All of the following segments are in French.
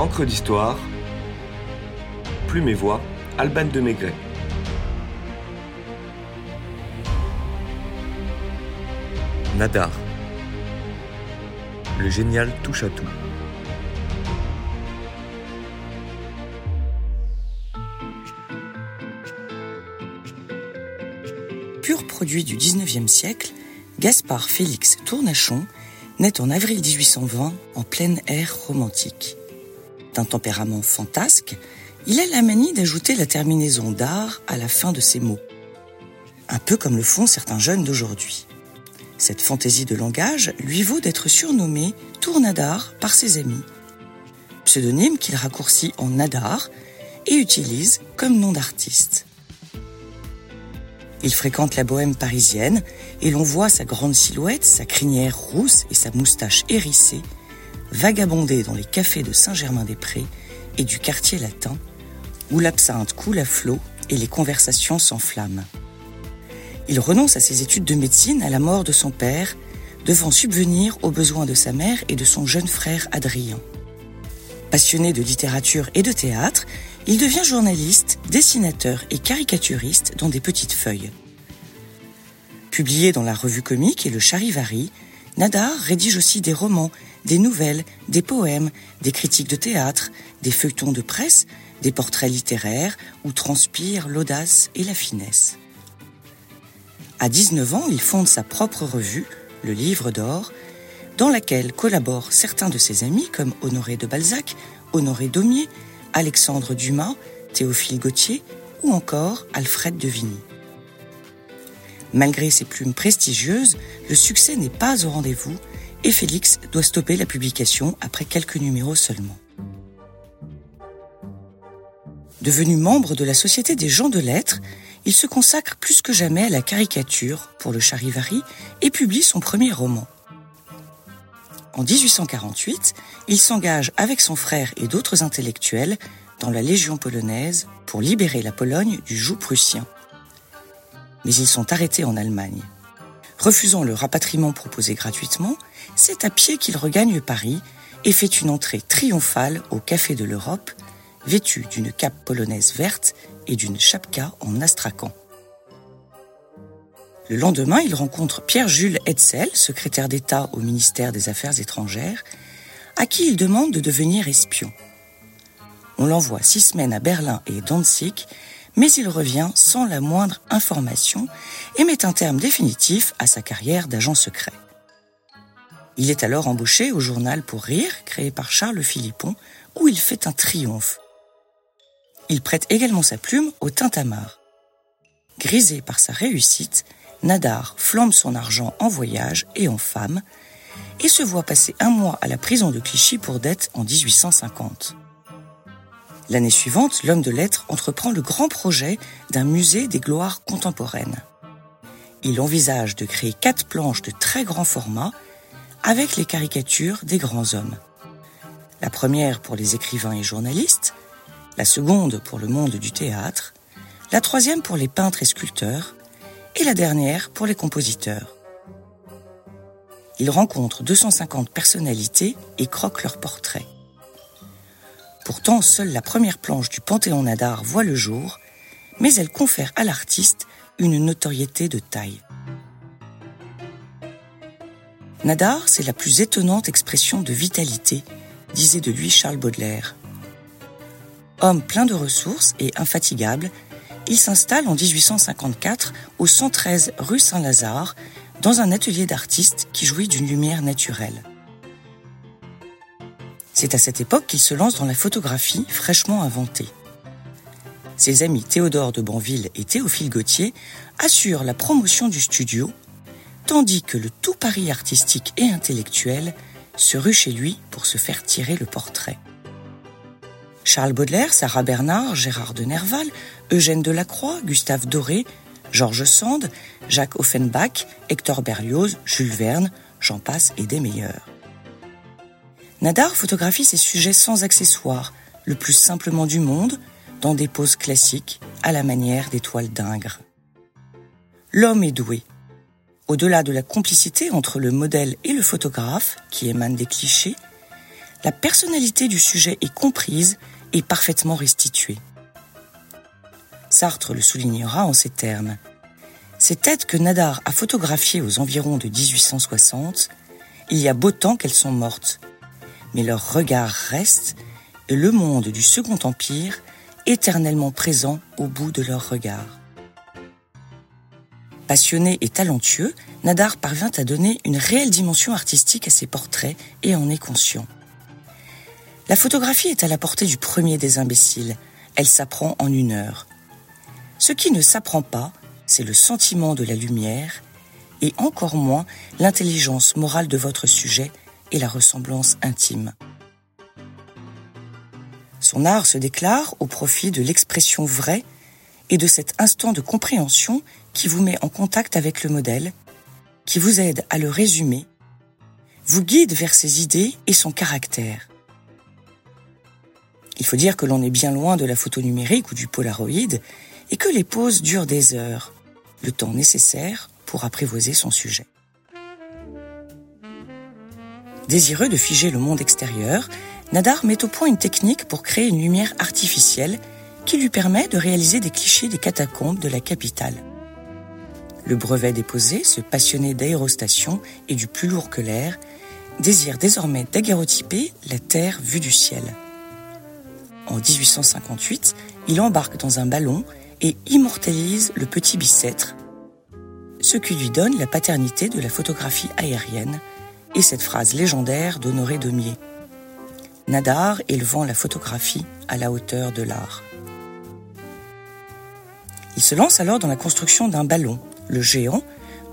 Encre d'histoire, Plume et Voix, Alban de Maigret. Nadar. Le génial touche à tout. Pur produit du 19e siècle, Gaspard Félix Tournachon naît en avril 1820 en plein air romantique. D'un tempérament fantasque, il a la manie d'ajouter la terminaison d'art à la fin de ses mots. Un peu comme le font certains jeunes d'aujourd'hui. Cette fantaisie de langage lui vaut d'être surnommé Tournadar par ses amis. Pseudonyme qu'il raccourcit en Nadar et utilise comme nom d'artiste. Il fréquente la bohème parisienne et l'on voit sa grande silhouette, sa crinière rousse et sa moustache hérissée vagabonder dans les cafés de Saint-Germain-des-Prés et du quartier latin, où l'absinthe coule à flot et les conversations s'enflamment. Il renonce à ses études de médecine à la mort de son père, devant subvenir aux besoins de sa mère et de son jeune frère Adrien. Passionné de littérature et de théâtre, il devient journaliste, dessinateur et caricaturiste dans des petites feuilles. Publié dans la revue comique et le Charivari, Nadar rédige aussi des romans, des nouvelles, des poèmes, des critiques de théâtre, des feuilletons de presse, des portraits littéraires où transpire l'audace et la finesse. À 19 ans, il fonde sa propre revue, le Livre d'Or, dans laquelle collaborent certains de ses amis comme Honoré de Balzac, Honoré Daumier, Alexandre Dumas, Théophile Gautier ou encore Alfred de Vigny. Malgré ses plumes prestigieuses, le succès n'est pas au rendez-vous et Félix doit stopper la publication après quelques numéros seulement. Devenu membre de la Société des gens de lettres, il se consacre plus que jamais à la caricature pour le Charivari et publie son premier roman. En 1848, il s'engage avec son frère et d'autres intellectuels dans la Légion polonaise pour libérer la Pologne du joug prussien. Mais ils sont arrêtés en Allemagne. Refusant le rapatriement proposé gratuitement, c'est à pied qu'il regagne Paris et fait une entrée triomphale au Café de l'Europe, vêtu d'une cape polonaise verte et d'une chapka en astrakhan. Le lendemain, il rencontre Pierre-Jules Hetzel, secrétaire d'État au ministère des Affaires étrangères, à qui il demande de devenir espion. On l'envoie six semaines à Berlin et Danzig, mais il revient sans la moindre information et met un terme définitif à sa carrière d'agent secret. Il est alors embauché au journal Pour Rire, créé par Charles Philippon, où il fait un triomphe. Il prête également sa plume au tintamarre. Grisé par sa réussite, Nadar flambe son argent en voyage et en femme et se voit passer un mois à la prison de Clichy pour dette en 1850. L'année suivante, l'homme de lettres entreprend le grand projet d'un musée des gloires contemporaines. Il envisage de créer quatre planches de très grand format avec les caricatures des grands hommes. La première pour les écrivains et journalistes, la seconde pour le monde du théâtre, la troisième pour les peintres et sculpteurs, et la dernière pour les compositeurs. Il rencontre 250 personnalités et croque leurs portraits. Pourtant, seule la première planche du Panthéon Nadar voit le jour, mais elle confère à l'artiste une notoriété de taille. Nadar, c'est la plus étonnante expression de vitalité, disait de lui Charles Baudelaire. Homme plein de ressources et infatigable, il s'installe en 1854 au 113 rue Saint-Lazare dans un atelier d'artiste qui jouit d'une lumière naturelle. C'est à cette époque qu'il se lance dans la photographie fraîchement inventée. Ses amis Théodore de Banville et Théophile Gautier assurent la promotion du studio, tandis que le tout Paris artistique et intellectuel se rue chez lui pour se faire tirer le portrait. Charles Baudelaire, Sarah Bernard, Gérard de Nerval, Eugène Delacroix, Gustave Doré, Georges Sand, Jacques Offenbach, Hector Berlioz, Jules Verne, j'en passe et des meilleurs. Nadar photographie ses sujets sans accessoires, le plus simplement du monde, dans des poses classiques, à la manière des toiles d'Ingres. L'homme est doué. Au-delà de la complicité entre le modèle et le photographe, qui émane des clichés, la personnalité du sujet est comprise et parfaitement restituée. Sartre le soulignera en ces termes. Ces têtes que Nadar a photographiées aux environs de 1860, il y a beau temps qu'elles sont mortes, mais leur regard reste et le monde du Second Empire éternellement présent au bout de leur regard. Passionné et talentueux, Nadar parvint à donner une réelle dimension artistique à ses portraits et en est conscient. La photographie est à la portée du premier des imbéciles. Elle s'apprend en une heure. Ce qui ne s'apprend pas, c'est le sentiment de la lumière et encore moins l'intelligence morale de votre sujet et la ressemblance intime. Son art se déclare au profit de l'expression vraie et de cet instant de compréhension qui vous met en contact avec le modèle, qui vous aide à le résumer, vous guide vers ses idées et son caractère. Il faut dire que l'on est bien loin de la photo numérique ou du polaroid et que les poses durent des heures, le temps nécessaire pour apprivoiser son sujet. Désireux de figer le monde extérieur, Nadar met au point une technique pour créer une lumière artificielle qui lui permet de réaliser des clichés des catacombes de la capitale. Le brevet déposé, ce passionné d'aérostation et du plus lourd que l'air, désire désormais daguerreotyper la Terre vue du ciel. En 1858, il embarque dans un ballon et immortalise le petit bicêtre, ce qui lui donne la paternité de la photographie aérienne et cette phrase légendaire d'Honoré Demier. Nadar élevant la photographie à la hauteur de l'art. Il se lance alors dans la construction d'un ballon, le géant,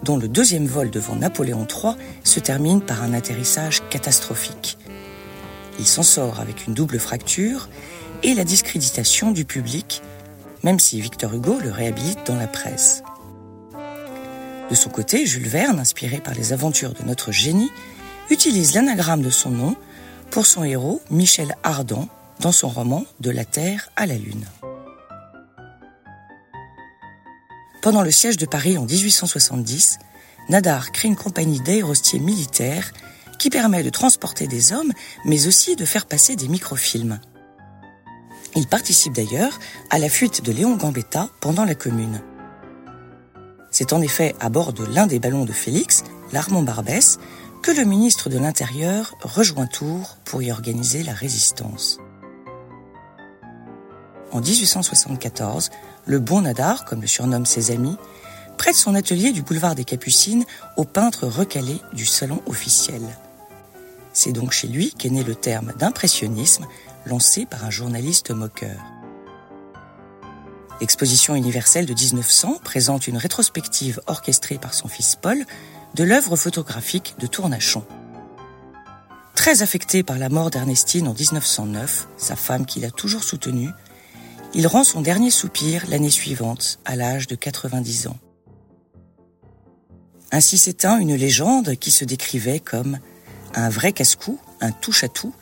dont le deuxième vol devant Napoléon III se termine par un atterrissage catastrophique. Il s'en sort avec une double fracture et la discréditation du public, même si Victor Hugo le réhabilite dans la presse. De son côté, Jules Verne, inspiré par les aventures de notre génie, utilise l'anagramme de son nom pour son héros Michel Ardan dans son roman De la Terre à la Lune. Pendant le siège de Paris en 1870, Nadar crée une compagnie d'aérostiers militaires qui permet de transporter des hommes, mais aussi de faire passer des microfilms. Il participe d'ailleurs à la fuite de Léon Gambetta pendant la Commune. C'est en effet à bord de l'un des ballons de Félix, l'Armand Barbès, que le ministre de l'Intérieur rejoint Tours pour y organiser la résistance. En 1874, le bon Nadar, comme le surnomment ses amis, prête son atelier du boulevard des Capucines au peintre recalé du salon officiel. C'est donc chez lui qu'est né le terme d'impressionnisme lancé par un journaliste moqueur. L'exposition universelle de 1900 présente une rétrospective orchestrée par son fils Paul de l'œuvre photographique de Tournachon. Très affecté par la mort d'Ernestine en 1909, sa femme qu'il a toujours soutenue, il rend son dernier soupir l'année suivante, à l'âge de 90 ans. Ainsi s'éteint une légende qui se décrivait comme un vrai casse-cou, un touche-à-tout,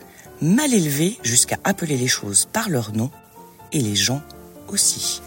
mal élevé jusqu'à appeler les choses par leur nom, et les gens aussi.